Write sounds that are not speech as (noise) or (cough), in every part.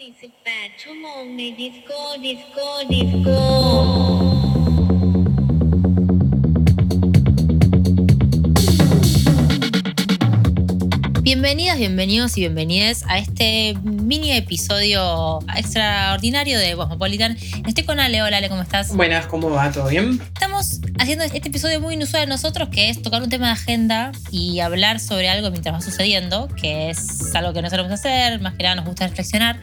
48 ชั่วโมงในดิสโก้ดิสโก้ดิสโก้ Bienvenidas, bienvenidos y bienvenidas a este mini episodio extraordinario de Cosmopolitan. Estoy con Ale. Hola Ale, ¿cómo estás? Buenas, ¿cómo va? ¿Todo bien? Estamos haciendo este episodio muy inusual de nosotros, que es tocar un tema de agenda y hablar sobre algo mientras va sucediendo, que es algo que no sabemos hacer, más que nada nos gusta reflexionar.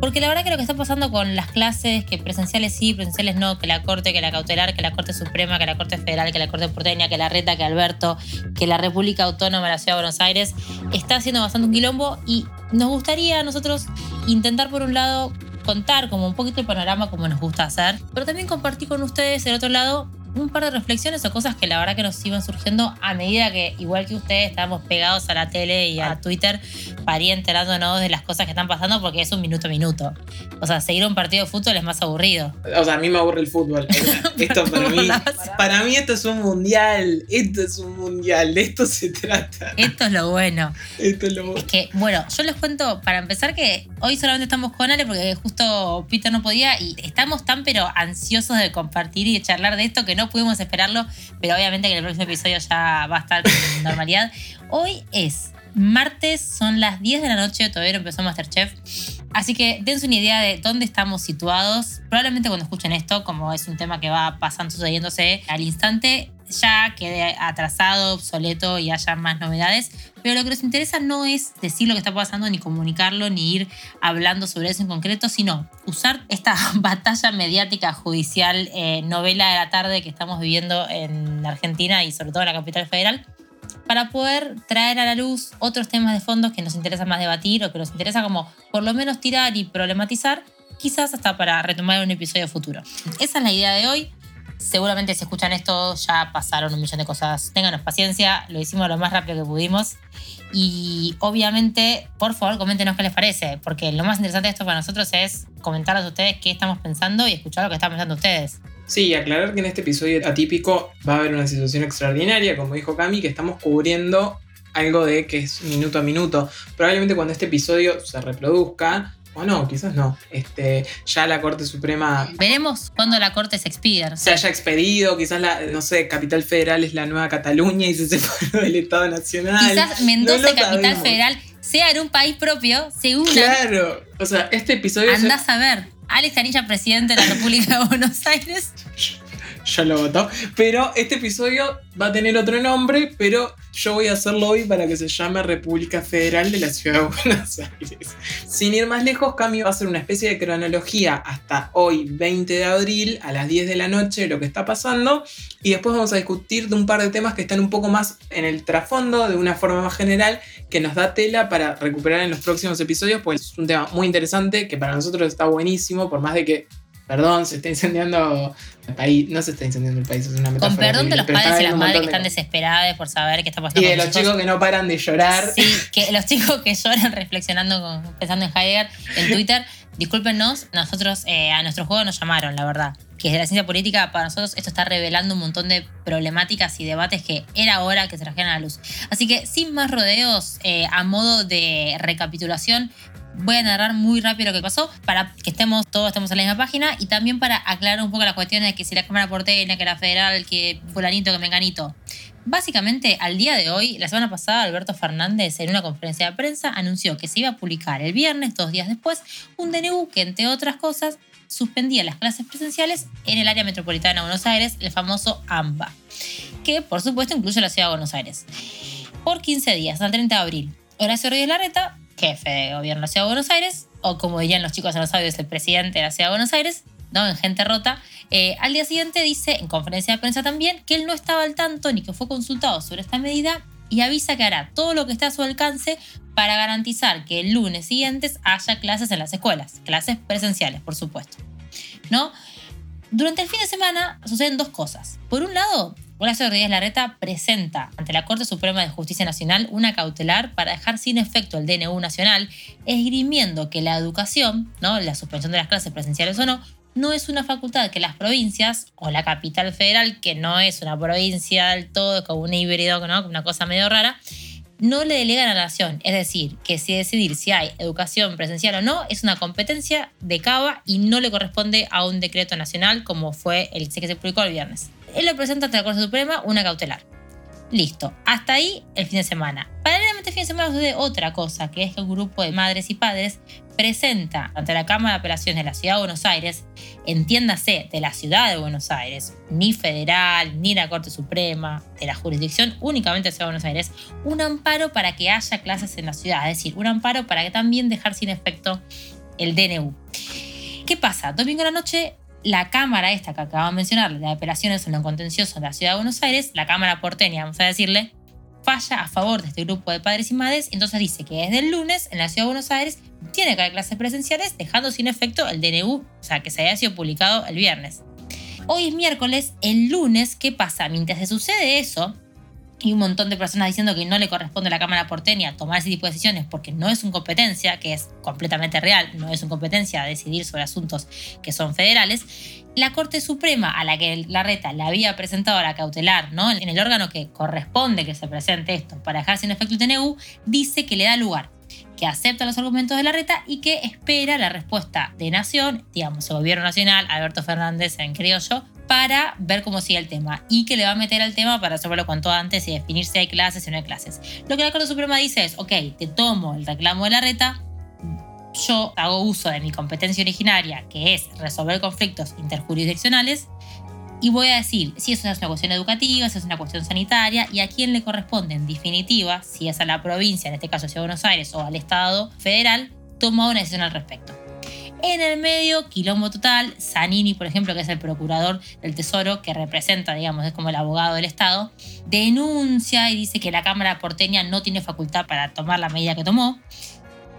Porque la verdad que lo que está pasando con las clases, que presenciales sí, presenciales no, que la Corte, que la Cautelar, que la Corte Suprema, que la Corte Federal, que la Corte Porteña, que la Reta, que Alberto, que la República Autónoma de la Ciudad de Buenos Aires, está haciendo bastante un quilombo y nos gustaría a nosotros intentar por un lado contar como un poquito el panorama como nos gusta hacer, pero también compartir con ustedes el otro lado un par de reflexiones o cosas que la verdad que nos iban surgiendo a medida que, igual que ustedes, estábamos pegados a la tele y a Twitter para ir enterándonos de las cosas que están pasando porque es un minuto a minuto. O sea, seguir un partido de fútbol es más aburrido. O sea, a mí me aburre el fútbol. (laughs) Esto para mí, para mí esto es un mundial. Esto es un mundial. De esto se trata. Esto es lo bueno. Esto es lo bueno. Es que, bueno, yo les cuento para empezar que hoy solamente estamos con Ale porque justo Peter no podía y estamos tan pero ansiosos de compartir y de charlar de esto que no pudimos esperarlo, pero obviamente que el próximo episodio ya va a estar con (laughs) normalidad. Hoy es martes, son las 10 de la noche, todavía no empezó Masterchef. Así que dense una idea de dónde estamos situados. Probablemente cuando escuchen esto, como es un tema que va pasando, sucediéndose al instante, ya quede atrasado, obsoleto y haya más novedades. Pero lo que nos interesa no es decir lo que está pasando, ni comunicarlo, ni ir hablando sobre eso en concreto, sino usar esta (laughs) batalla mediática, judicial, eh, novela de la tarde que estamos viviendo en Argentina y sobre todo en la capital federal para poder traer a la luz otros temas de fondo que nos interesa más debatir o que nos interesa como por lo menos tirar y problematizar, quizás hasta para retomar un episodio futuro. Esa es la idea de hoy. Seguramente si escuchan esto ya pasaron un millón de cosas. Ténganos paciencia, lo hicimos lo más rápido que pudimos. Y obviamente, por favor, coméntenos qué les parece, porque lo más interesante de esto para nosotros es comentarles a ustedes qué estamos pensando y escuchar lo que están pensando ustedes. Sí, aclarar que en este episodio atípico va a haber una situación extraordinaria, como dijo Cami, que estamos cubriendo algo de que es minuto a minuto. Probablemente cuando este episodio se reproduzca, o no, quizás no, este, ya la Corte Suprema Veremos cuando la Corte se expida. se haya expedido, quizás la, no sé, Capital Federal es la nueva Cataluña y se separó (laughs) del Estado Nacional. Quizás Mendoza, No Capital sabemos. Federal, sea en un país propio, se unan. Claro, o sea, este episodio... Andás a ver. Alex Canilla, presidente de la República de Buenos Aires. (laughs) yo lo voto. Pero este episodio va a tener otro nombre, pero yo voy a hacerlo hoy para que se llame República Federal de la Ciudad de Buenos Aires. Sin ir más lejos, Cami va a hacer una especie de cronología hasta hoy, 20 de abril, a las 10 de la noche, lo que está pasando. Y después vamos a discutir de un par de temas que están un poco más en el trasfondo, de una forma más general, que nos da tela para recuperar en los próximos episodios, pues es un tema muy interesante, que para nosotros está buenísimo, por más de que Perdón, se está incendiando el país. No se está incendiando el país, es una metáfora. Con perdón de los padres y las madres que están de desesperadas por saber qué está pasando Y de los chicos que no paran de llorar. Sí, que los chicos que lloran reflexionando, con- pensando en Heidegger en Twitter, discúlpenos, nosotros eh, a nuestro juego nos llamaron, la verdad. Que desde la ciencia política, para nosotros, esto está revelando un montón de problemáticas y debates que era hora que se trajeran a la luz. Así que, sin más rodeos, eh, a modo de recapitulación, voy a narrar muy rápido lo que pasó para que estemos todos estemos en la misma página y también para aclarar un poco las cuestiones de que si la Cámara Porteña, que la Federal, que fulanito, que menganito. Básicamente, al día de hoy, la semana pasada, Alberto Fernández, en una conferencia de prensa, anunció que se iba a publicar el viernes, dos días después, un DNU que, entre otras cosas, suspendía las clases presenciales en el área metropolitana de Buenos Aires, el famoso AMBA, que por supuesto incluye la ciudad de Buenos Aires, por 15 días, hasta el 30 de abril. Horacio Rodríguez Larreta, jefe de gobierno de la ciudad de Buenos Aires, o como dirían los chicos en los audios, el presidente de la ciudad de Buenos Aires, ¿no? en gente rota, eh, al día siguiente dice, en conferencia de prensa también, que él no estaba al tanto ni que fue consultado sobre esta medida y avisa que hará todo lo que esté a su alcance para garantizar que el lunes siguientes haya clases en las escuelas, clases presenciales, por supuesto. ¿No? Durante el fin de semana suceden dos cosas. Por un lado, Horacio Rodríguez Larreta presenta ante la Corte Suprema de Justicia Nacional una cautelar para dejar sin efecto el DNU nacional, esgrimiendo que la educación, ¿no? la suspensión de las clases presenciales o no, no es una facultad que las provincias o la capital federal, que no es una provincia del todo, como un híbrido, ¿no? una cosa medio rara, no le delegan a la nación. Es decir, que si decidir si hay educación presencial o no es una competencia de Cava y no le corresponde a un decreto nacional como fue el que se publicó el viernes. Él lo presenta ante la Corte Suprema una cautelar. Listo, hasta ahí el fin de semana. Paralelamente el fin de semana sucede otra cosa, que es que un grupo de madres y padres presenta ante la Cámara de Apelaciones de la Ciudad de Buenos Aires, entiéndase, de la Ciudad de Buenos Aires, ni federal, ni la Corte Suprema, de la jurisdicción únicamente de la Ciudad de Buenos Aires, un amparo para que haya clases en la ciudad, es decir, un amparo para que también dejar sin efecto el DNU. ¿Qué pasa? Domingo a la noche la Cámara esta que acabamos de mencionar, de apelaciones en lo contencioso de la Ciudad de Buenos Aires, la Cámara porteña, vamos a decirle, falla a favor de este grupo de padres y madres, entonces dice que desde el lunes en la Ciudad de Buenos Aires tiene que haber clases presenciales, dejando sin efecto el DNU, o sea, que se haya sido publicado el viernes. Hoy es miércoles, el lunes, ¿qué pasa? Mientras se sucede eso, y un montón de personas diciendo que no le corresponde a la Cámara porteña tomar ese tipo de decisiones porque no es una competencia, que es completamente real, no es una competencia decidir sobre asuntos que son federales, la Corte Suprema a la que la reta le había presentado la cautelar, ¿no? en el órgano que corresponde que se presente esto para dejar sin efecto el TNU, dice que le da lugar que acepta los argumentos de la reta y que espera la respuesta de Nación, digamos, el gobierno nacional, Alberto Fernández en criollo, para ver cómo sigue el tema y que le va a meter al tema para resolverlo cuanto antes y definir si hay clases o no hay clases. Lo que la Corte Suprema dice es, ok, te tomo el reclamo de la reta, yo hago uso de mi competencia originaria, que es resolver conflictos interjurisdiccionales, y voy a decir si eso es una cuestión educativa, si es una cuestión sanitaria y a quién le corresponde en definitiva, si es a la provincia, en este caso Ciudad de Buenos Aires, o al Estado federal, toma una decisión al respecto. En el medio, quilombo total, Zanini, por ejemplo, que es el procurador del Tesoro, que representa, digamos, es como el abogado del Estado, denuncia y dice que la Cámara porteña no tiene facultad para tomar la medida que tomó.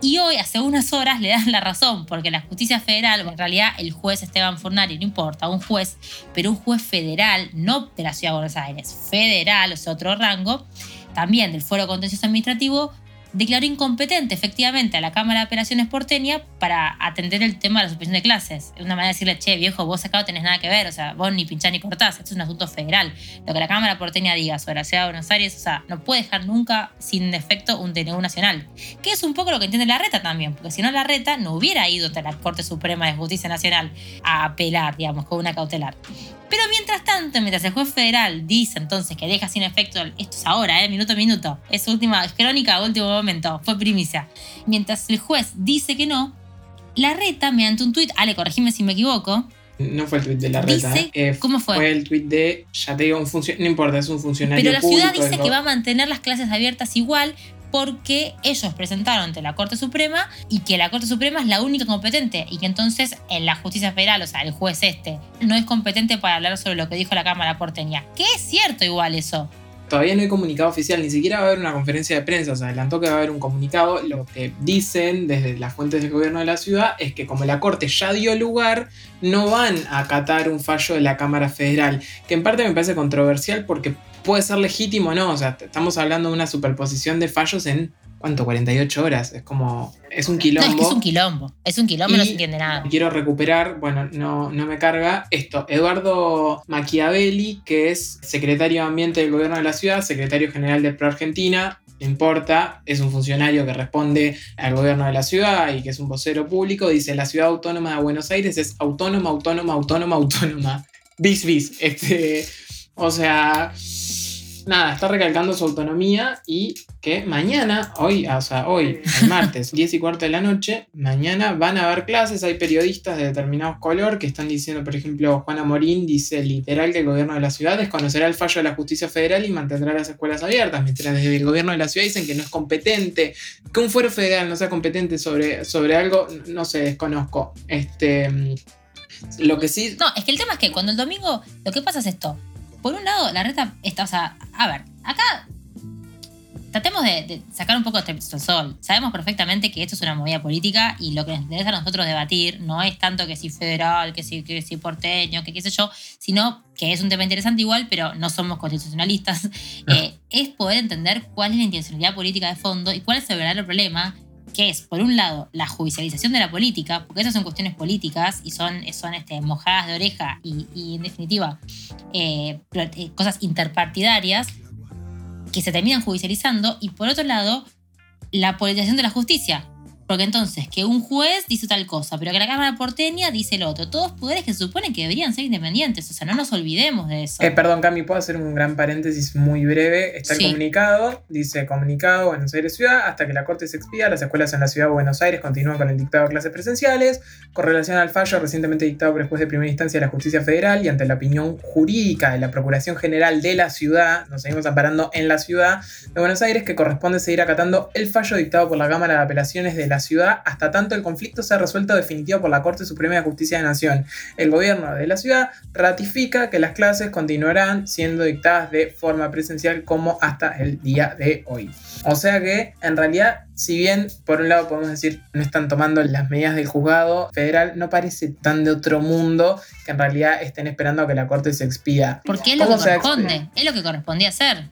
Y hoy, hace unas horas, le dan la razón, porque la justicia federal, en realidad el juez Esteban Fornari, no importa, un juez, pero un juez federal, no de la Ciudad de Buenos Aires, federal, o sea, otro rango, también del Foro Contencioso Administrativo, declaró incompetente efectivamente a la Cámara de Apelaciones porteña para atender el tema de la suspensión de clases. Es una manera de decirle, che, viejo, vos acá no tenés nada que ver, o sea, vos ni pinchás ni cortás, esto es un asunto federal. Lo que la Cámara porteña diga sobre la Ciudad de Buenos Aires, o sea, no puede dejar nunca sin efecto un DNU nacional. Que es un poco lo que entiende la reta también, porque si no la reta no hubiera ido a la Corte Suprema de Justicia Nacional a apelar, digamos, con una cautelar. Pero mientras tanto, mientras el juez federal dice entonces que deja sin efecto, esto es ahora, ¿eh? minuto a minuto, es última, es crónica, último momento, fue primicia. Mientras el juez dice que no, la reta, mediante un tuit, Ale, corregime si me equivoco. No fue el tuit de la reta. Dice, eh, ¿Cómo fue? Fue el tuit de, ya te digo, un funcionario, no importa, es un funcionario Pero la ciudad público, dice que va a mantener las clases abiertas igual porque ellos presentaron ante la Corte Suprema y que la Corte Suprema es la única competente y que entonces en la justicia federal, o sea, el juez este, no es competente para hablar sobre lo que dijo la Cámara porteña. Que es cierto igual eso. Todavía no hay comunicado oficial, ni siquiera va a haber una conferencia de prensa, se adelantó que va a haber un comunicado. Lo que dicen desde las fuentes del gobierno de la ciudad es que como la Corte ya dio lugar, no van a acatar un fallo de la Cámara Federal, que en parte me parece controversial porque puede ser legítimo o no, o sea, estamos hablando de una superposición de fallos en, ¿cuánto? 48 horas, es como, es un No, quilombo. es que es un quilombo. Es un quilombo y no se entiende nada. Quiero recuperar, bueno, no, no me carga esto. Eduardo Machiavelli, que es secretario de Ambiente del gobierno de la ciudad, secretario general de Pro Argentina, no importa, es un funcionario que responde al gobierno de la ciudad y que es un vocero público, dice la ciudad autónoma de Buenos Aires es autónoma, autónoma, autónoma, autónoma. Bis, bis. Este, o sea, nada, está recalcando su autonomía y que mañana, hoy, o sea, hoy, el martes, (laughs) 10 y cuarto de la noche, mañana van a haber clases, hay periodistas de determinados color que están diciendo, por ejemplo, Juana Morín dice literal que el gobierno de la ciudad desconocerá el fallo de la justicia federal y mantendrá las escuelas abiertas, mientras desde el gobierno de la ciudad dicen que no es competente, que un fuero federal no sea competente sobre, sobre algo, no sé, desconozco. Este, lo que sí No, es que el tema es que cuando el domingo lo que pasa es esto. Por un lado, la reta está, o sea, a ver, acá tratemos de, de sacar un poco este sol. Sabemos perfectamente que esto es una movida política y lo que nos interesa a nosotros debatir no es tanto que si federal, que si, que si porteño, que qué sé yo, sino que es un tema interesante igual, pero no somos constitucionalistas. (laughs) Eh, es poder entender cuál es la intencionalidad política de fondo y cuál es el verdadero problema que es, por un lado, la judicialización de la política, porque esas son cuestiones políticas y son, son este, mojadas de oreja y, en definitiva, eh, eh, cosas interpartidarias. que se terminan judicializando, y por otro lado, la politización de la justicia. Porque entonces, que un juez dice tal cosa, pero que la Cámara porteña dice el otro. Todos poderes que se supone que deberían ser independientes. O sea, no nos olvidemos de eso. Eh, perdón, Cami, ¿puedo hacer un gran paréntesis muy breve? Está Sí. el comunicado, dice comunicado Buenos Aires Ciudad, hasta que la Corte se expida, las escuelas en la Ciudad de Buenos Aires continúan con el dictado de clases presenciales, con relación al fallo recientemente dictado por el juez de primera instancia de la Justicia Federal y ante la opinión jurídica de la Procuración General de la Ciudad, nos seguimos amparando en la Ciudad de Buenos Aires, que corresponde seguir acatando el fallo dictado por la Cámara de Apelaciones de la Ciudad hasta tanto el conflicto sea resuelto definitivo por la Corte Suprema de Justicia de la Nación. El gobierno de la ciudad ratifica que las clases continuarán siendo dictadas de forma presencial como hasta el día de hoy. O sea que, en realidad, si bien por un lado podemos decir no están tomando las medidas del juzgado federal, no parece tan de otro mundo que en realidad estén esperando a que la Corte se expida. Porque es lo ¿Cómo que corresponde. Es lo que correspondía hacer.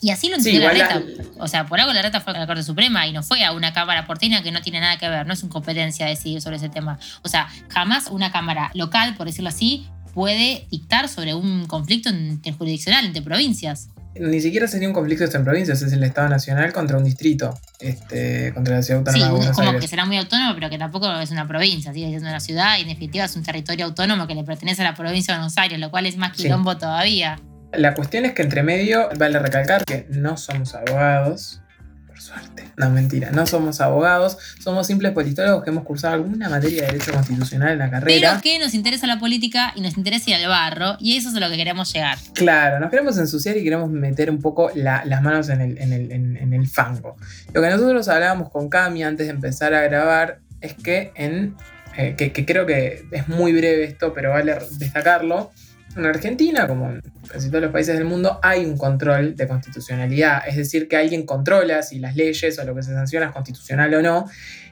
Y así lo Sí, entendió la igual reta. la- O sea, por algo la reta fue a la Corte Suprema y no fue a una Cámara porteña que no tiene nada que ver. No es su competencia decidir sobre ese tema. O sea, jamás una Cámara local, por decirlo así, puede dictar sobre un conflicto interjurisdiccional entre provincias. Ni siquiera sería un conflicto entre provincias, es el Estado Nacional contra un distrito, este, contra la Ciudad Sí, Autónoma de es Buenos como Aires. que será muy autónomo, pero que tampoco es una provincia, sigue siendo una ciudad y en definitiva es un territorio autónomo que le pertenece a la provincia de Buenos Aires, lo cual es más Sí. quilombo todavía. La cuestión es que entre medio, vale recalcar que no somos abogados, por suerte. No, mentira, no somos abogados, somos simples politólogos que hemos cursado alguna materia de derecho constitucional en la carrera. Pero que nos interesa la política y nos interesa ir al barro, y eso es a lo que queremos llegar. Claro, nos queremos ensuciar y queremos meter un poco la- las manos en el, en, el, en- en el fango. Lo que nosotros hablábamos con Cami antes de empezar a grabar es que en. eh, que, que creo que es muy breve esto, pero vale destacarlo. En Argentina, como en casi todos los países del mundo, hay un control de constitucionalidad. Es decir, que alguien controla si las leyes o lo que se sanciona es constitucional o no.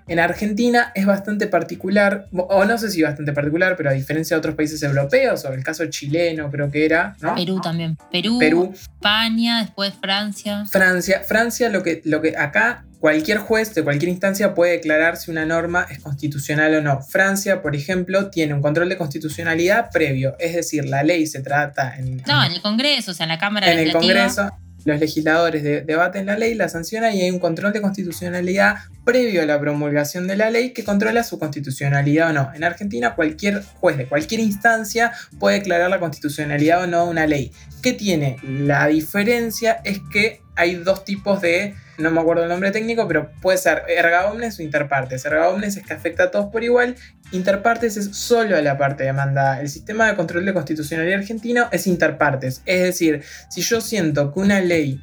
En Argentina es bastante particular, o no sé si bastante particular, pero a diferencia de otros países europeos, o el caso chileno creo que era, ¿no? Perú también. Perú, Perú, España, después Francia. Francia. Francia, lo que, lo que acá cualquier juez de cualquier instancia puede declarar si una norma es constitucional o no. Francia, por ejemplo, tiene un control de constitucionalidad previo, es decir, la ley se trata en, No, en el Congreso, o sea, en la Cámara en el. Congreso. Los legisladores de- debaten la ley, la sancionan y hay un control de constitucionalidad previo a la promulgación de la ley que controla su constitucionalidad o no. En Argentina, cualquier juez de cualquier instancia puede declarar la constitucionalidad o no de una ley. ¿Qué tiene? La diferencia es que hay dos tipos de, no me acuerdo el nombre técnico, pero puede ser erga omnes o interpartes. Erga omnes es que afecta a todos por igual, interpartes es solo a la parte demandada. El sistema de control de constitucionalidad argentino es interpartes, es decir, si yo siento que una ley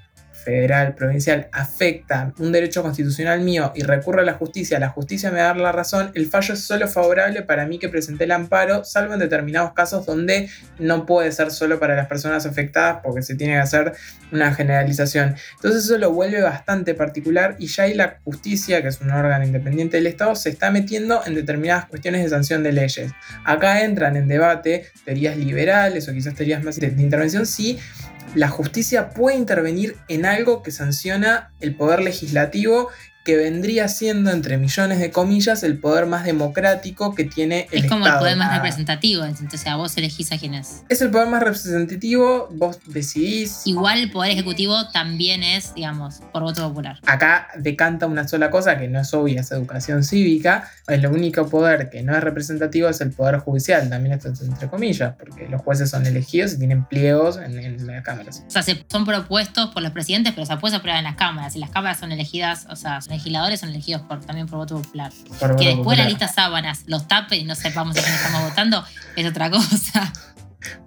federal, provincial, afecta un derecho constitucional mío y recurro a la justicia, la justicia me da la razón, el fallo es solo favorable para mí que presenté el amparo, salvo en determinados casos donde no puede ser solo para las personas afectadas porque se tiene que hacer una generalización. Entonces eso lo vuelve bastante particular y ya ahí la justicia, que es un órgano independiente del Estado, se está metiendo en determinadas cuestiones de sanción de leyes. Acá entran en debate teorías liberales o quizás teorías más de, de intervención si la justicia puede intervenir en algo que sanciona el poder legislativo que vendría siendo, entre millones de comillas, el poder más democrático que tiene el Es como Estado. el poder más representativo, entonces a vos elegís a quién es. Es el poder más representativo, vos decidís. Igual el poder ejecutivo también es, digamos, por voto popular. Acá decanta una sola cosa que no es obvia, es educación cívica. El único poder que no es representativo es el poder judicial, también esto es entre comillas, porque los jueces son elegidos y tienen pliegos en, en las cámaras. O sea, se- son propuestos por los presidentes, pero se después se aprueban en las cámaras. Y las cámaras son elegidas, o sea, los legisladores son elegidos por, también por voto popular. Por Que después popular. la lista sábanas los tapen y no sepamos a quién estamos votando es otra cosa.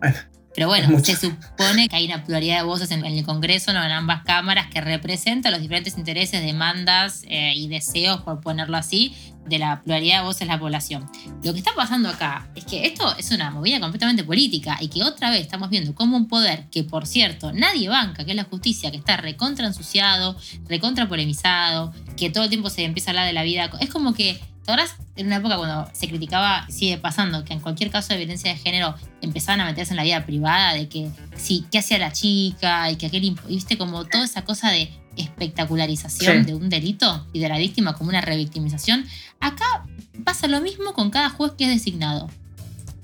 Bueno, Pero bueno, se supone que hay una pluralidad de voces en, en el Congreso, no en ambas cámaras, que representa los diferentes intereses, demandas eh, y deseos, por ponerlo así, de la pluralidad de voces de la población. Lo que está pasando acá es que esto es una movida completamente política y que otra vez estamos viendo como un poder que, por cierto, nadie banca, que es la justicia, que está recontra ensuciado, recontra polemizado, que todo el tiempo se empieza a hablar de la vida. Es como que, ¿te en una época cuando se criticaba, sigue pasando, que en cualquier caso de violencia de género empezaban a meterse en la vida privada, de que sí, qué hacía la chica y que aquel, viste como toda esa cosa de espectacularización Sí. de un delito y de la víctima como una revictimización. Acá pasa lo mismo con cada juez que es designado.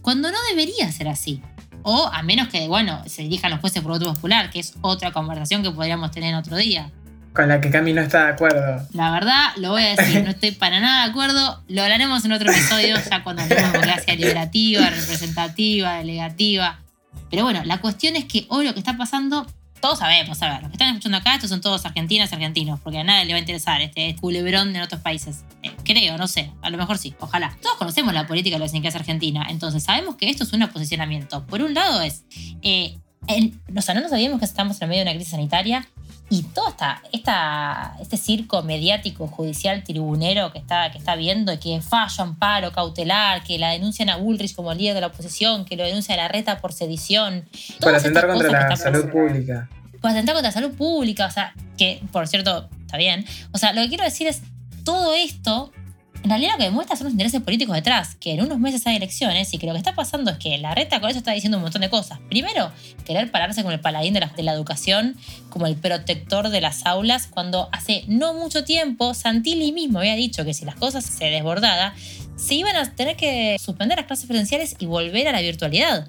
Cuando no debería ser así. O a menos que, bueno, se dirijan los jueces por voto popular, que es otra conversación que podríamos tener otro día. Con la que Cami no está de acuerdo. La verdad, lo voy a decir, no estoy para nada de acuerdo. Lo hablaremos en otro episodio, ya cuando hablemos de democracia liberativa, representativa, delegativa. Pero bueno, la cuestión es que hoy lo que está pasando, todos sabemos, a ver, los que están escuchando acá, estos son todos argentinas y argentinos, porque a nadie le va a interesar este culebrón en otros países. Eh, creo, no sé, a lo mejor sí, ojalá. Todos conocemos la política de la es Argentina, entonces sabemos que esto es un posicionamiento. Por un lado es, eh, el- o sea, no nos sabíamos que estamos en medio de una crisis sanitaria y todo esta, esta, este circo mediático, judicial, tribunero que está, que está viendo, que fallo, amparo, cautelar, que la denuncian a Bullrich como líder de la oposición, que lo denuncia a la reta por sedición. Por atentar contra la salud pública. Por atentar contra la salud pública, o sea, que por cierto, está bien. O sea, lo que quiero decir es, todo esto, en realidad lo que demuestra son los intereses políticos detrás, que en unos meses hay elecciones y que lo que está pasando es que la reta con eso está diciendo un montón de cosas. Primero, querer pararse con el paladín de la, de la educación como el protector de las aulas, cuando hace no mucho tiempo Santilli mismo había dicho que si las cosas se desbordaban, se iban a tener que suspender las clases presenciales y volver a la virtualidad.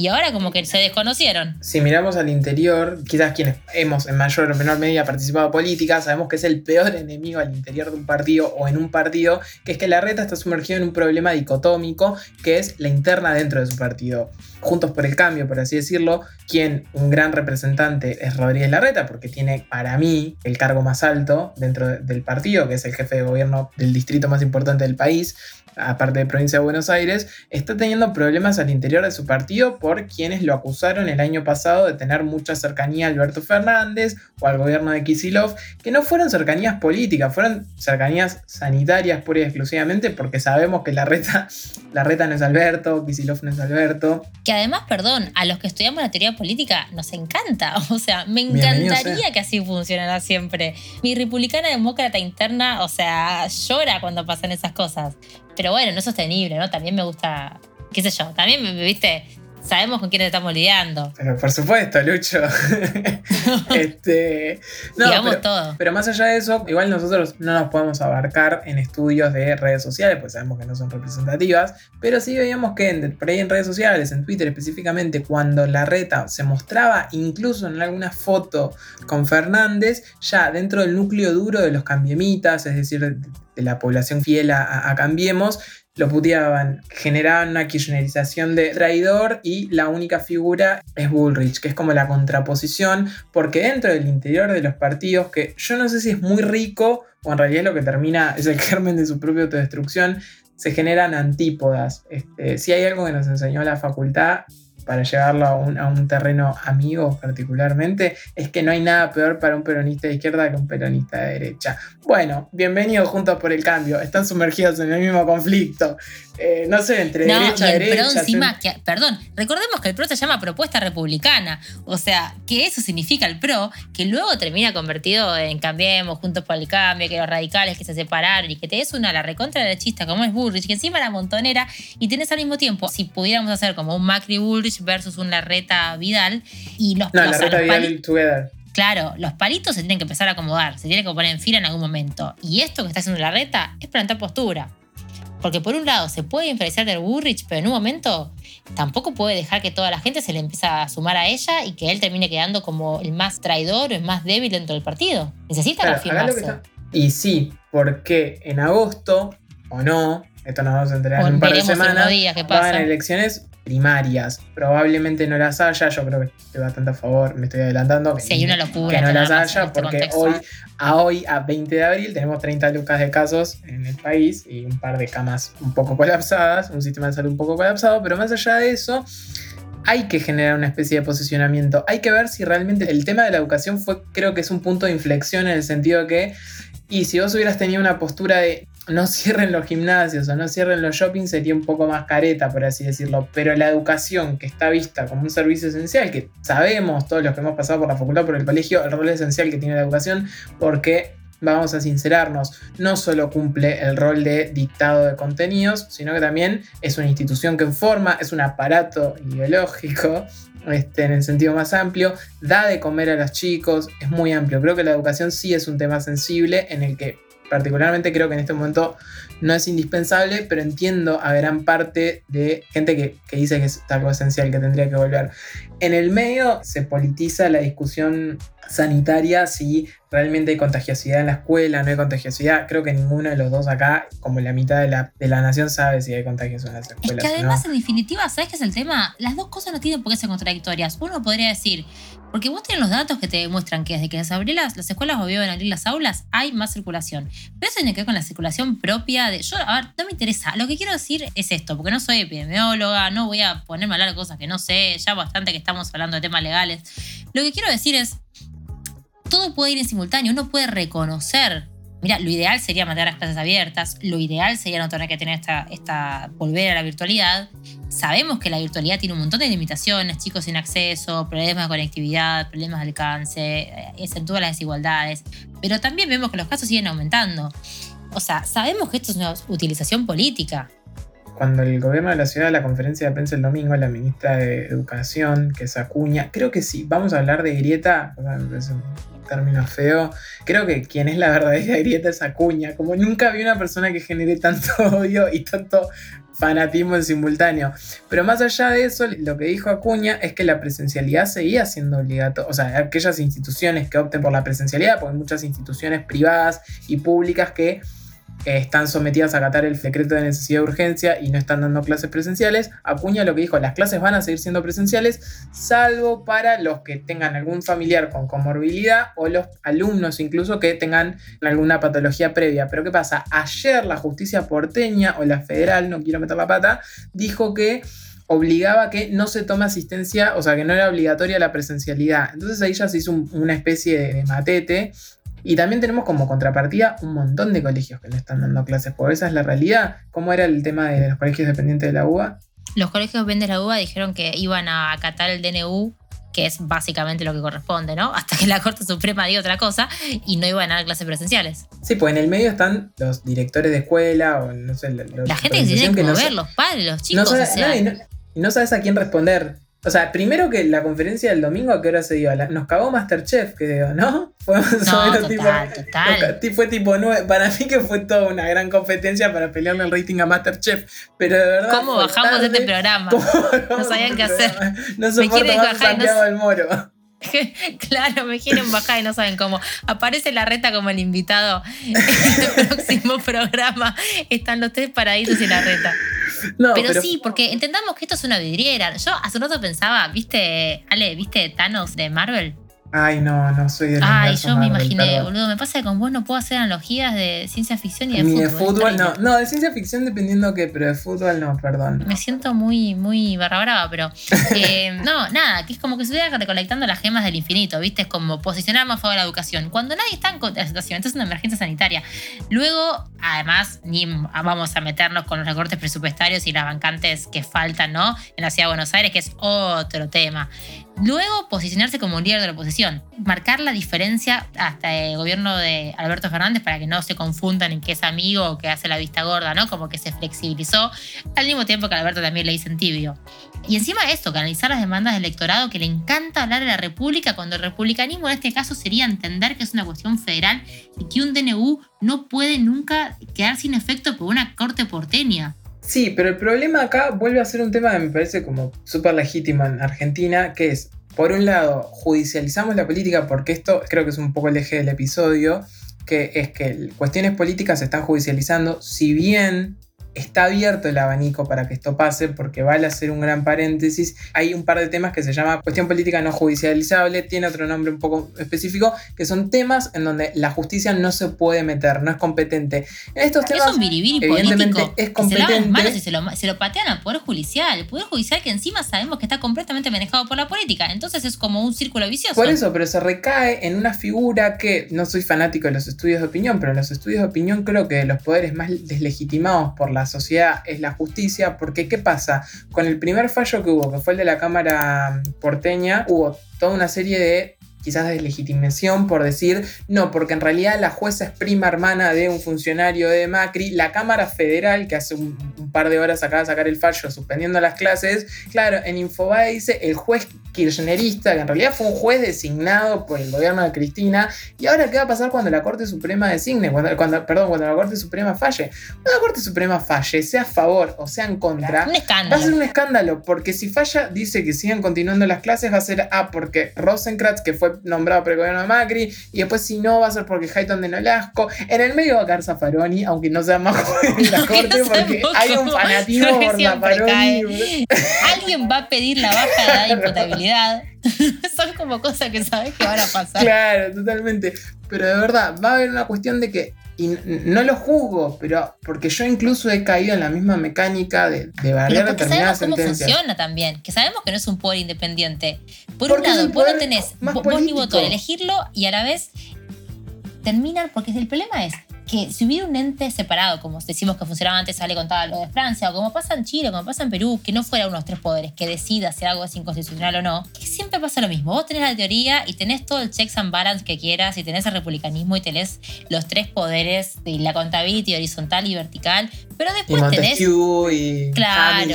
Y ahora como que se desconocieron. Si miramos al interior, quizás quienes hemos en mayor o menor medida participado en política, sabemos que es el peor (laughs) enemigo al interior de un partido o en un partido, que es que la reta está sumergida en un problema dicotómico, que es la interna dentro de su partido. Juntos por el cambio, por así decirlo, quien un gran representante es Rodríguez Larreta, porque tiene para mí el cargo más alto dentro de- del partido, que es el jefe de gobierno del distrito más importante del país, aparte de provincia de Buenos Aires, está teniendo problemas al interior de su partido por quienes lo acusaron el año pasado de tener mucha cercanía a Alberto Fernández o al gobierno de Kisilov, que no fueron cercanías políticas, fueron cercanías sanitarias pura y exclusivamente porque sabemos que la reta, (laughs) la reta no es Alberto, Kisilov no es Alberto. Que además, perdón, a los que estudiamos la teoría política nos encanta. (laughs) O sea, me encantaría sea. que así funcionara siempre. Mi republicana demócrata interna, o sea, llora cuando pasan esas cosas. Pero bueno, no es sostenible, ¿no? También me gusta, qué sé yo, también, viste, sabemos con quiénes estamos lidiando. Pero por supuesto, Lucho. (laughs) este, no, Digamos pero- todo. Pero más allá de eso, igual nosotros no nos podemos abarcar en estudios de redes sociales, pues sabemos que no son representativas, pero sí veíamos que en, por ahí en redes sociales, en Twitter específicamente, cuando la reta se mostraba incluso en alguna foto con Fernández, ya dentro del núcleo duro de los cambiemitas, es decir, la población fiel a Cambiemos, lo puteaban, generaban una kirchnerización de traidor y la única figura es Bullrich, que es como la contraposición porque dentro del interior de los partidos, que yo no sé si es muy rico o en realidad lo que termina es el (laughs) germen de su propia autodestrucción, se generan antípodas. Este, si hay algo que nos enseñó la facultad para llevarlo a un, a un terreno amigo particularmente, es que no hay nada peor para un peronista de izquierda que un peronista de derecha. Bueno, bienvenidos juntos por el cambio, están sumergidos en el mismo conflicto. Eh, no sé, entre No, derecha y el derecha. PRO encima, que, perdón, recordemos que el PRO se llama propuesta republicana. O sea, que eso significa el PRO, que luego termina convertido en Cambiemos, Juntos por el Cambio, que los radicales que se separaron y que te es una la recontra derechista como es Bullrich, que encima la montonera y tenés al mismo tiempo, si pudiéramos hacer como un Macri Bullrich versus un Larreta Vidal y los, No, los- la a reta los pali- Vidal Together. Claro, los palitos se tienen que empezar a acomodar, se tienen que poner en fila en algún momento. Y esto que está haciendo la reta es plantar postura. Porque por un lado se puede diferenciar del Burrich, pero en un momento tampoco puede dejar que toda la gente se le empiece a sumar a ella y que él termine quedando como el más traidor o el más débil dentro del partido. Necesita Claro, reafirmarse. está- Y sí, porque en agosto, o no, esto nos vamos a enterar en un par de semanas, días van elecciones primarias. Probablemente no las haya, yo creo que estoy bastante a favor, me estoy adelantando. Que, Sí, hay una locura. que no las haya, este porque contexto. hoy, a hoy, a 20 de abril, tenemos 30 lucas de casos en el país y un par de camas un poco colapsadas, un sistema de salud un poco colapsado, pero más allá de eso, hay que generar una especie de posicionamiento. Hay que ver si realmente el tema de la educación fue, creo que es un punto de inflexión en el sentido que, y si vos hubieras tenido una postura de no cierren los gimnasios o no cierren los shoppings, sería un poco más careta, por así decirlo. Pero la educación, que está vista como un servicio esencial, que sabemos todos los que hemos pasado por la facultad, por el colegio, el rol esencial que tiene la educación, porque vamos a sincerarnos, no solo cumple el rol de dictado de contenidos, sino que también es una institución que forma, es un aparato ideológico, este, en el sentido más amplio, da de comer a los chicos, es muy amplio. Creo que la educación sí es un tema sensible en el que particularmente creo que en este momento no es indispensable, pero entiendo a gran parte de gente que, que dice que es algo esencial, que tendría que volver. En el medio se politiza la discusión sanitaria si realmente hay contagiosidad en la escuela, no hay contagiosidad. Creo que ninguno de los dos acá, como la mitad de la, de la nación, sabe si hay contagiosidad en las Es escuelas. que o además, no. en definitiva, ¿sabes qué es el tema? Las dos cosas no tienen por qué ser contradictorias. Uno podría decir, porque vos tenés los datos que te demuestran que desde que se abrió las, las escuelas volvieron a abrir las aulas, hay más circulación. Pero eso tiene que ver con la circulación propia de. Yo, a ver, no me interesa. Lo que quiero decir es esto, porque no soy epidemióloga, no voy a ponerme a hablar de cosas que no sé, ya bastante que estamos hablando de temas legales. Lo que quiero decir es. Todo puede ir en simultáneo, uno puede reconocer Mira, lo ideal sería mantener las clases abiertas, lo ideal sería no tener que tener esta, esta volver a la virtualidad. Sabemos que la virtualidad tiene un montón de limitaciones, chicos sin acceso, problemas de conectividad, problemas de alcance, eh, acentúa las desigualdades, pero también vemos que los casos siguen aumentando. O sea, sabemos que esto es una utilización política. Cuando el gobierno de la ciudad, la conferencia de prensa el domingo, la ministra de Educación, que es Acuña, creo que sí, vamos a hablar de grieta, parece un término feo. Creo que quien es la verdadera (laughs) grieta es Acuña. Como nunca vi una persona que genere tanto (laughs) odio y tanto fanatismo en simultáneo. Pero más allá de eso, lo que dijo Acuña es que la presencialidad seguía siendo obligatoria. O sea, aquellas instituciones que opten por la presencialidad, porque hay muchas instituciones privadas y públicas que están sometidas a acatar el decreto de necesidad de urgencia y no están dando clases presenciales. Acuña lo que dijo, las clases van a seguir siendo presenciales, salvo para los que tengan algún familiar con comorbilidad o los alumnos incluso que tengan alguna patología previa. Pero ¿qué pasa? Ayer la justicia porteña o la federal, no quiero meter la pata, dijo que obligaba que no se tome asistencia, o sea, que no era obligatoria la presencialidad. Entonces ahí ya se hizo un- una especie de matete. Y también tenemos como contrapartida un montón de colegios que no están dando clases, porque esa es la realidad. ¿Cómo era el tema de los colegios dependientes de la UBA? Los colegios Vendes la UBA dijeron que iban a acatar el DNU, que es básicamente lo que corresponde, ¿no? (laughs) Hasta que la Corte Suprema diga otra cosa y no iban a dar clases presenciales. Sí, pues en el medio están los directores de escuela o no sé, la, La gente que se tiene que mover, los padres, los no chicos, sabe- o sea. no, no sabes a quién responder. O sea, primero que la conferencia del domingo, ¿a qué hora se dio? La- nos cagó Masterchef, creo, ¿no? (laughs) Fue más o No, menos total, tipo, total. Fue tipo nueve. Para mí que fue toda una gran competencia para pelearle el rating a Masterchef. Pero de verdad. ¿Cómo bajamos tarde. (laughs) este programa? ¿Cómo bajamos sabían este qué hacer. programa? No Me quieren bajar y no Moro. (laughs) claro, me quieren bajar y no saben cómo. Aparece la reta como el invitado en el (laughs) próximo programa. Están los tres paraditos y la reta. No, Pero, sí, porque entendamos que esto es una vidriera. Yo hace un rato pensaba, ¿viste, Ale, viste Thanos de Marvel? Ay, no, no soy del Ay, yo me Marvel, imaginé, perdón. boludo. Me pasa que con vos no puedo hacer analogías de ciencia ficción y de Ni fútbol. de fútbol, no. No, de ciencia ficción dependiendo qué, pero de fútbol no, perdón. Me siento muy, muy barra brava, pero (laughs) eh, no, nada, que es como que se estuviera recolectando las gemas del infinito, ¿viste? Es como posicionar más a favor de la educación. Cuando nadie está en contra de la situación, entonces es una emergencia sanitaria. Luego, además, ni vamos a meternos con los recortes presupuestarios y las bancantes que faltan, ¿no? En la ciudad de Buenos Aires, que es otro tema. Luego, posicionarse como líder de la oposición. Marcar la diferencia hasta el gobierno de Alberto Fernández para que no se confundan en que es amigo o que hace la vista gorda, ¿no? Como que se flexibilizó al mismo tiempo que Alberto también le dicen tibio. Y encima de esto, canalizar las demandas del electorado que le encanta hablar de la República, cuando el republicanismo en este caso sería entender que es una cuestión federal y que un DNU no puede nunca quedar sin efecto por una corte porteña. Sí, pero el problema acá vuelve a ser un tema que me parece como súper legítimo en Argentina, que es, por un lado, judicializamos la política, porque esto creo que es un poco el eje del episodio, que es que cuestiones políticas se están judicializando, si bien está abierto el abanico para que esto pase, porque vale hacer un gran paréntesis, hay un par de temas que se llama cuestión política no judicializable, tiene otro nombre un poco específico, que son temas en donde la justicia no se puede meter, no es competente. En estos temas... Es un biribiri evidentemente político. es que se lavan las competente. manos y se lo, se lo patean al Poder Judicial. El Poder Judicial que encima sabemos que está completamente manejado por la política. Entonces es como un círculo vicioso. Por eso, pero se recae en una figura que no soy fanático de los estudios de opinión, pero en los estudios de opinión creo que los poderes más deslegitimados por la sociedad es la justicia, porque ¿qué pasa? Con el primer fallo que hubo, que fue el de la Cámara porteña, hubo toda una serie de quizás deslegitimación por decir, no, porque en realidad la jueza es prima hermana de un funcionario de Macri, la Cámara Federal, que hace un, un par de horas acaba de sacar el fallo suspendiendo las clases, claro, en Infobae dice, el juez kirchnerista, que en realidad fue un juez designado por el gobierno de Cristina. ¿Y ahora qué va a pasar cuando la Corte Suprema designe? Cuando, cuando- perdón, cuando la Corte Suprema falle. Cuando la Corte Suprema falle, sea a favor o sea en contra, Un Va a ser un escándalo, porque si falla, dice que sigan continuando las clases, va a ser A, porque Rosenkratz, que fue nombrado por el gobierno de Macri, y después si no, va a ser porque Hayton de Nolasco. En el medio va a caer Zaffaroni, aunque no sea más juez de la (laughs) corte, no porque hay un fanatismo (laughs) por Zaffaroni. Alguien va a pedir la baja de edad de (laughs) Son como cosas que sabes que van a pasar. Claro, totalmente. Pero de verdad, va a haber una cuestión de que. Y no lo juzgo, pero porque yo incluso he caído en la misma mecánica de, de porque determinadas sabemos cómo funciona también, que sabemos que no es un poder independiente. Por Porque un lado, vos no tenés más ni voto elegirlo y a la vez terminan, porque el problema es que si hubiera un ente separado, como decimos que funcionaba antes, sale contaba lo de Francia, o como pasa en Chile, o como pasa en Perú, que no fuera unos tres poderes, que decida si algo es inconstitucional o no, que siempre pasa lo mismo. Vos tenés la teoría y tenés todo el checks and balance que quieras, y tenés el republicanismo y tenés los tres poderes de la contabilidad horizontal y vertical, pero Y después tenés Montesquieu y Claro.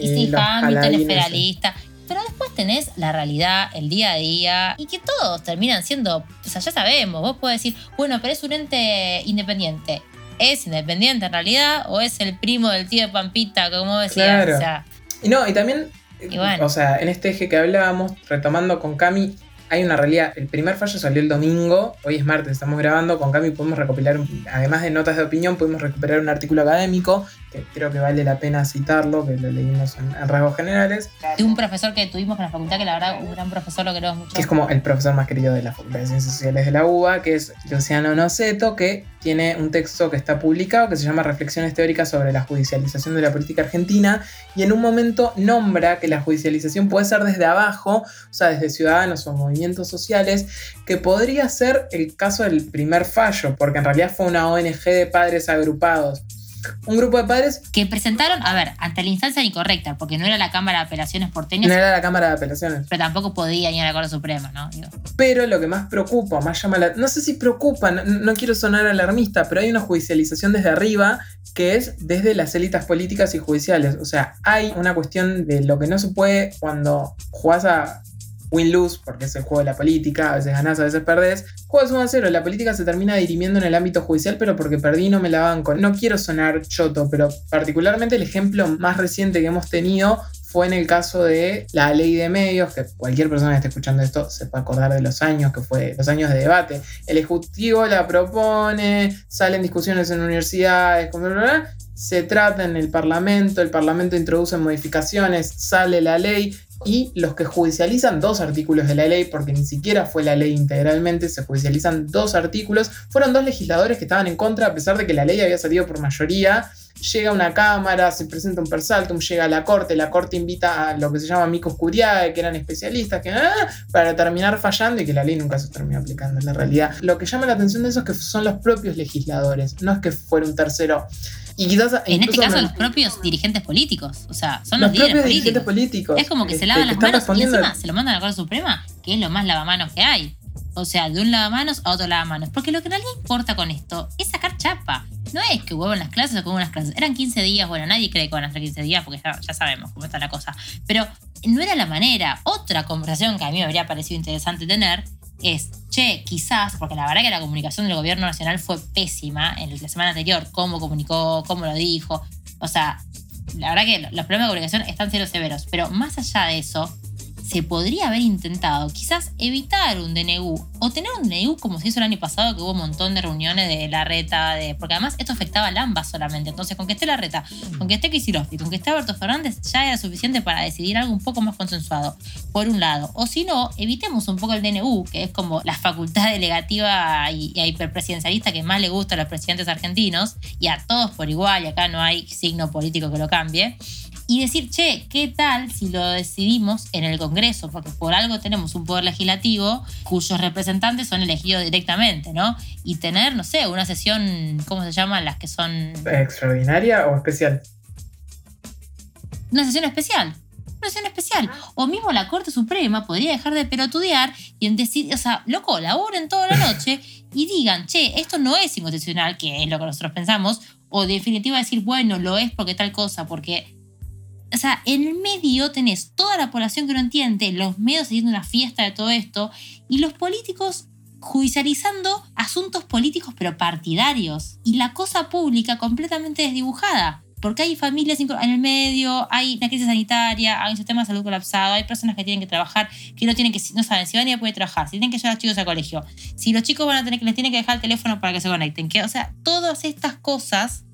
Y, y sí, Hamilton es federalista. Pero después tenés la realidad, el día a día, y que todos terminan siendo, o sea, ya sabemos, vos podés decir, bueno, pero es un ente independiente. ¿Es independiente en realidad o es el primo del tío de Pampita, como decías? Claro. O sea, Y no, y también, Y bueno. o sea, en este eje que hablábamos, retomando con Cami, hay una realidad. El primer fallo salió el domingo, hoy es martes, estamos grabando. Con Cami podemos recopilar, además de notas de opinión, podemos recuperar un artículo académico, que creo que vale la pena citarlo, que lo leímos en, en rasgos generales, de un profesor que tuvimos en la facultad, que la verdad, un gran profesor, lo queremos mucho. que es como el profesor más querido de la Facultad de Ciencias Sociales de la UBA, que es Luciano Noceto, que tiene un texto que está publicado que se llama Reflexiones teóricas sobre la judicialización de la política argentina, y en un momento nombra que la judicialización puede ser desde abajo, o sea, desde ciudadanos o movimientos sociales, que podría ser el caso del primer fallo, porque en realidad fue una ONG de padres agrupados. Un grupo de padres Que presentaron, a ver, ante la instancia incorrecta, porque no era la Cámara de Apelaciones porteñas, no era la Cámara de Apelaciones. pero tampoco podía ir a la Corte Suprema, ¿no? Digo, Pero lo que más preocupa, más llama la... No sé si preocupa, no, no quiero sonar alarmista, pero hay una judicialización desde arriba que es desde las élites políticas y judiciales. O sea, hay una cuestión de lo que no se puede cuando jugás a win-lose, porque es el juego de la política, a veces ganás, a veces perdés. Juegas 1 a 0, la política se termina dirimiendo en el ámbito judicial, pero porque perdí no me la banco. No quiero sonar choto, pero particularmente el ejemplo más reciente que hemos tenido fue en el caso de la ley de medios, que cualquier persona que esté escuchando esto se puede acordar de los años, que fue los años de debate. El Ejecutivo la propone, salen discusiones en universidades, se trata en el Parlamento, el Parlamento introduce modificaciones, sale la ley y los que judicializan dos artículos de la ley, porque ni siquiera fue la ley integralmente, se judicializan dos artículos, fueron dos legisladores que estaban en contra a pesar de que la ley había salido por mayoría. Llega una cámara, se presenta un persaltum, llega a la corte, la corte invita a lo que se llama amicus curiae, que eran especialistas, que, ah, para terminar fallando y que la ley nunca se terminó aplicando en la realidad. Lo que llama la atención de eso es que son los propios legisladores, no es que fuera un tercero. Y quizás En este caso, me- los propios dirigentes políticos. O sea, son los, los líderes propios políticos. dirigentes políticos. Es como que se este, lavan las manos y encima se lo mandan a la Corte Suprema, que es lo más lavamanos que hay. O sea, de un lavamanos a otro lavamanos. Porque lo que en realidad importa con esto es sacar chapa. No es que huevo en las clases o como en las clases. Eran 15 días, bueno, nadie cree que van a ser 15 días porque ya, ya sabemos cómo está la cosa. Pero no era la manera. Otra conversación que a mí me habría parecido interesante tener es, che, quizás, porque la verdad que la comunicación del gobierno nacional fue pésima en la semana anterior, cómo comunicó, cómo lo dijo. O sea, la verdad que los problemas de comunicación están cero severos, pero más allá de eso, se podría haber intentado quizás evitar un DNU o tener un DNU como se hizo el año pasado, que hubo un montón de reuniones de la reta, de, porque además esto afectaba al AMBA solamente. Entonces, con que esté la reta, con que esté Kicillof y con que esté Alberto Fernández, ya era suficiente para decidir algo un poco más consensuado, por un lado. O si no, evitemos un poco el DNU, que es como la facultad (laughs) delegativa y, y hiperpresidencialista que más le gusta a los presidentes argentinos, y a todos por igual, y acá no hay signo político que lo cambie y decir, che, ¿qué tal si lo decidimos en el Congreso? Porque por algo tenemos un poder legislativo cuyos representantes son elegidos directamente, ¿no? Y tener, no sé, una sesión, ¿cómo se llaman? Las que son... ¿Extraordinaria o especial? Una sesión especial. Una sesión especial. O mismo la Corte Suprema podría dejar de pelotudear y en decir, o sea, loco, laburen toda la noche y digan, che, esto no es inconstitucional, que es lo que nosotros pensamos, o de definitiva decir, bueno, lo es porque tal cosa, porque o sea, en el medio tenés toda la población que no entiende, los medios haciendo una fiesta de todo esto, y los políticos judicializando asuntos políticos pero partidarios. Y la cosa pública completamente desdibujada. Porque hay familias en el medio, hay una crisis sanitaria, hay un sistema de salud colapsado, hay personas que tienen que trabajar, que no tienen que, no saben si van a poder trabajar, si tienen que llevar a los chicos al colegio, si los chicos van a tener que les tienen que dejar el teléfono para que se conecten, o sea, todas estas cosas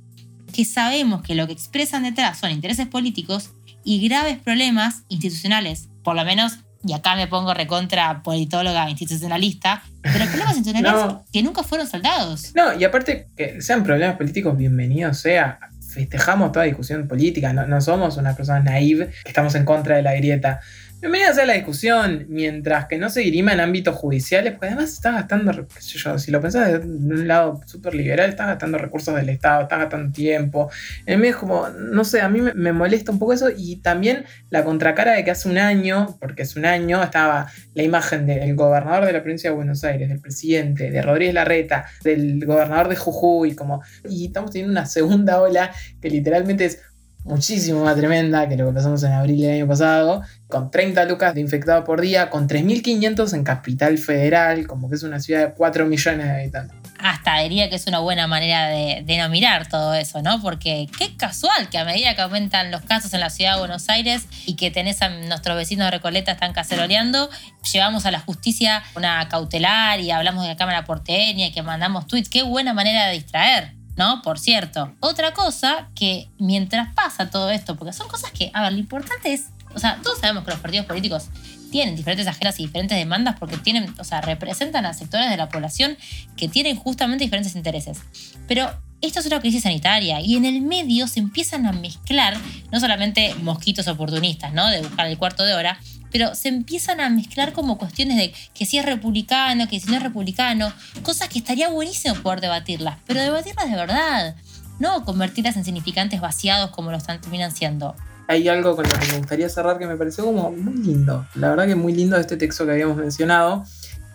que sabemos que lo que expresan detrás son intereses políticos y graves problemas institucionales, por lo menos, y acá me pongo recontra politóloga institucionalista, pero problemas (laughs) institucionales No. que nunca fueron soldados. No, y aparte que sean problemas políticos, bienvenidos sea. Festejamos toda discusión política, no, no somos una persona naive que estamos en contra de la grieta. Bienvenida sea la discusión, mientras que no se dirima en ámbitos judiciales, porque además estás gastando, qué sé yo, si lo pensás de un lado súper liberal, estás gastando recursos del Estado, estás gastando tiempo. En mí es como, no sé, a mí me, me molesta un poco eso y también la contracara de que hace un año, porque hace un año estaba la imagen del gobernador de la provincia de Buenos Aires, del presidente, de Rodríguez Larreta, del gobernador de Jujuy, como, y estamos teniendo una segunda ola que literalmente es muchísimo más tremenda que lo que pasamos en abril del año pasado, con 30 lucas de infectados por día, con 3.500 en Capital Federal, como que es una ciudad de 4 millones de habitantes. Hasta diría que es una buena manera de, de no mirar todo eso, ¿no? Porque qué casual que a medida que aumentan los casos en la ciudad de Buenos Aires y que tenés a nuestros vecinos de Recoleta están caceroleando, llevamos a la justicia una cautelar y hablamos de la Cámara Porteña y que mandamos tweets. Qué buena manera de distraer. ¿No? Por cierto. Otra cosa que mientras pasa todo esto, porque son cosas que, a ver, lo importante es, o sea, todos sabemos que los partidos políticos tienen diferentes agendas y diferentes demandas porque tienen, o sea, representan a sectores de la población que tienen justamente diferentes intereses. Pero esto es una crisis sanitaria y en el medio se empiezan a mezclar no solamente mosquitos oportunistas, ¿no? De buscar el cuarto de hora, pero se empiezan a mezclar como cuestiones de que si es republicano, que si no es republicano, cosas que estaría buenísimo poder debatirlas, pero debatirlas de verdad, no convertirlas en significantes vaciados como lo están terminan siendo. Hay algo con lo que me gustaría cerrar que me pareció como muy lindo. La verdad que muy lindo este texto que habíamos mencionado.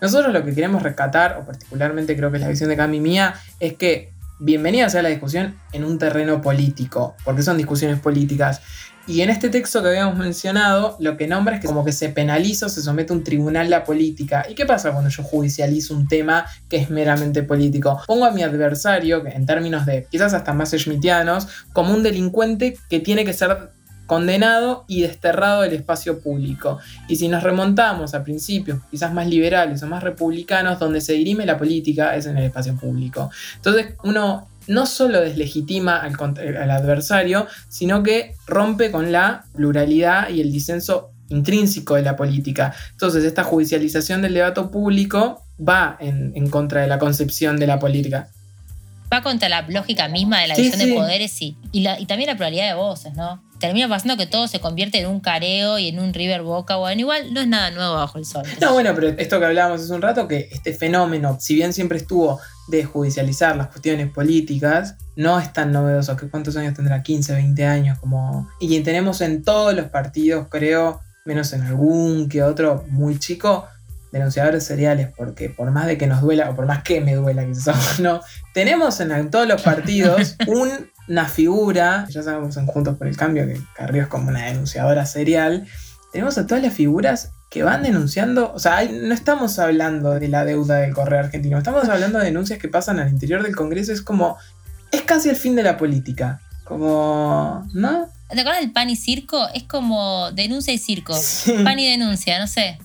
Nosotros lo que queremos rescatar, o particularmente creo que es la visión de Cami mía, es que bienvenida sea la discusión en un terreno político, porque son discusiones políticas. Y en este texto que habíamos mencionado, lo que nombra es que como que se penaliza o se somete a un tribunal la política. ¿Y qué pasa cuando yo judicializo un tema que es meramente político? Pongo a mi adversario, en términos de quizás hasta más schmittianos, como un delincuente que tiene que ser condenado y desterrado del espacio público. Y si nos remontamos a principios quizás más liberales o más republicanos, donde se dirime la política es en el espacio público. Entonces uno no solo deslegitima al, al, adversario, sino que rompe con la pluralidad y el disenso intrínseco de la política. Entonces esta judicialización del debate público va en, en contra de la concepción de la política. Va contra la lógica misma de la Sí, división sí. de poderes y, la- y también la pluralidad de voces, ¿no? Termina pasando que todo se convierte en un careo y en un River Boca. Bueno, igual no es nada nuevo bajo el sol. No, bueno, pero esto que hablábamos hace un rato, que este fenómeno, si bien siempre estuvo de judicializar las cuestiones políticas, no es tan novedoso. que ¿Cuántos años tendrá? 15, 20 años. como Y tenemos en todos los partidos, creo, menos en algún que otro muy chico, denunciadores seriales, porque por más de que nos duela, o por más que me duela quizás (laughs) o no, tenemos en, en todos los partidos (laughs) un- una figura, ya sabemos en Juntos por el Cambio que Carrió es como una denunciadora serial, tenemos a todas las figuras que van denunciando, o sea, hay- no estamos hablando de la deuda del correo argentino, estamos hablando de denuncias que pasan al interior del Congreso, es como, es casi el fin de la política, como, ¿no? ¿Te acuerdas del pan y circo? Es como denuncia y circo. Sí, Pan y denuncia, no sé.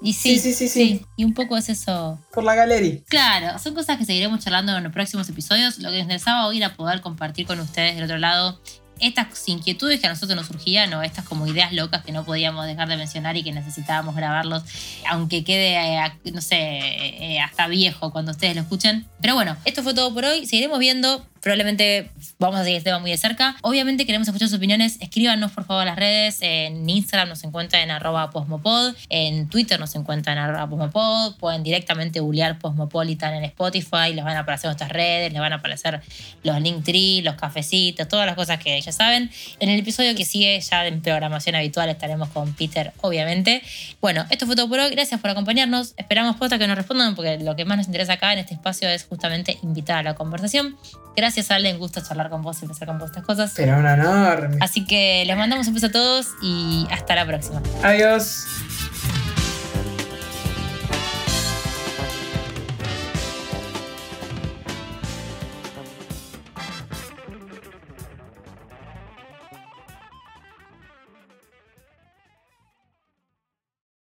Y sí, Sí, sí, sí, sí. Y un poco es eso. por la galería. Claro, son cosas que seguiremos charlando en los próximos episodios. Lo que nos interesaba hoy era poder compartir con ustedes del otro lado estas inquietudes que a nosotros nos surgían o estas como ideas locas que no podíamos dejar de mencionar y que necesitábamos grabarlos, aunque quede, eh, no sé, eh, hasta viejo cuando ustedes lo escuchen. Pero bueno, esto fue todo por hoy. Seguiremos viendo. Probablemente vamos a seguir este tema muy de cerca. Obviamente queremos escuchar sus opiniones. Escríbanos por favor a las redes. En Instagram nos encuentran en arroba posmopod. En Twitter nos encuentran en arroba posmopod. Pueden directamente googlear Posmopolitan en Spotify. Les van a aparecer nuestras redes. Les van a aparecer los Linktree, los cafecitos, todas las cosas que ya saben. En el episodio que sigue, ya en programación habitual, estaremos con Peter, obviamente. Bueno, esto fue todo por hoy. Gracias por acompañarnos. Esperamos posta que nos respondan porque lo que más nos interesa acá en este espacio es justamente invitar a la conversación. Gracias, Ale, un gusto charlar con vos y empezar con vos estas cosas. Será un enorme. Así que les mandamos un beso a todos y hasta la próxima. Adiós.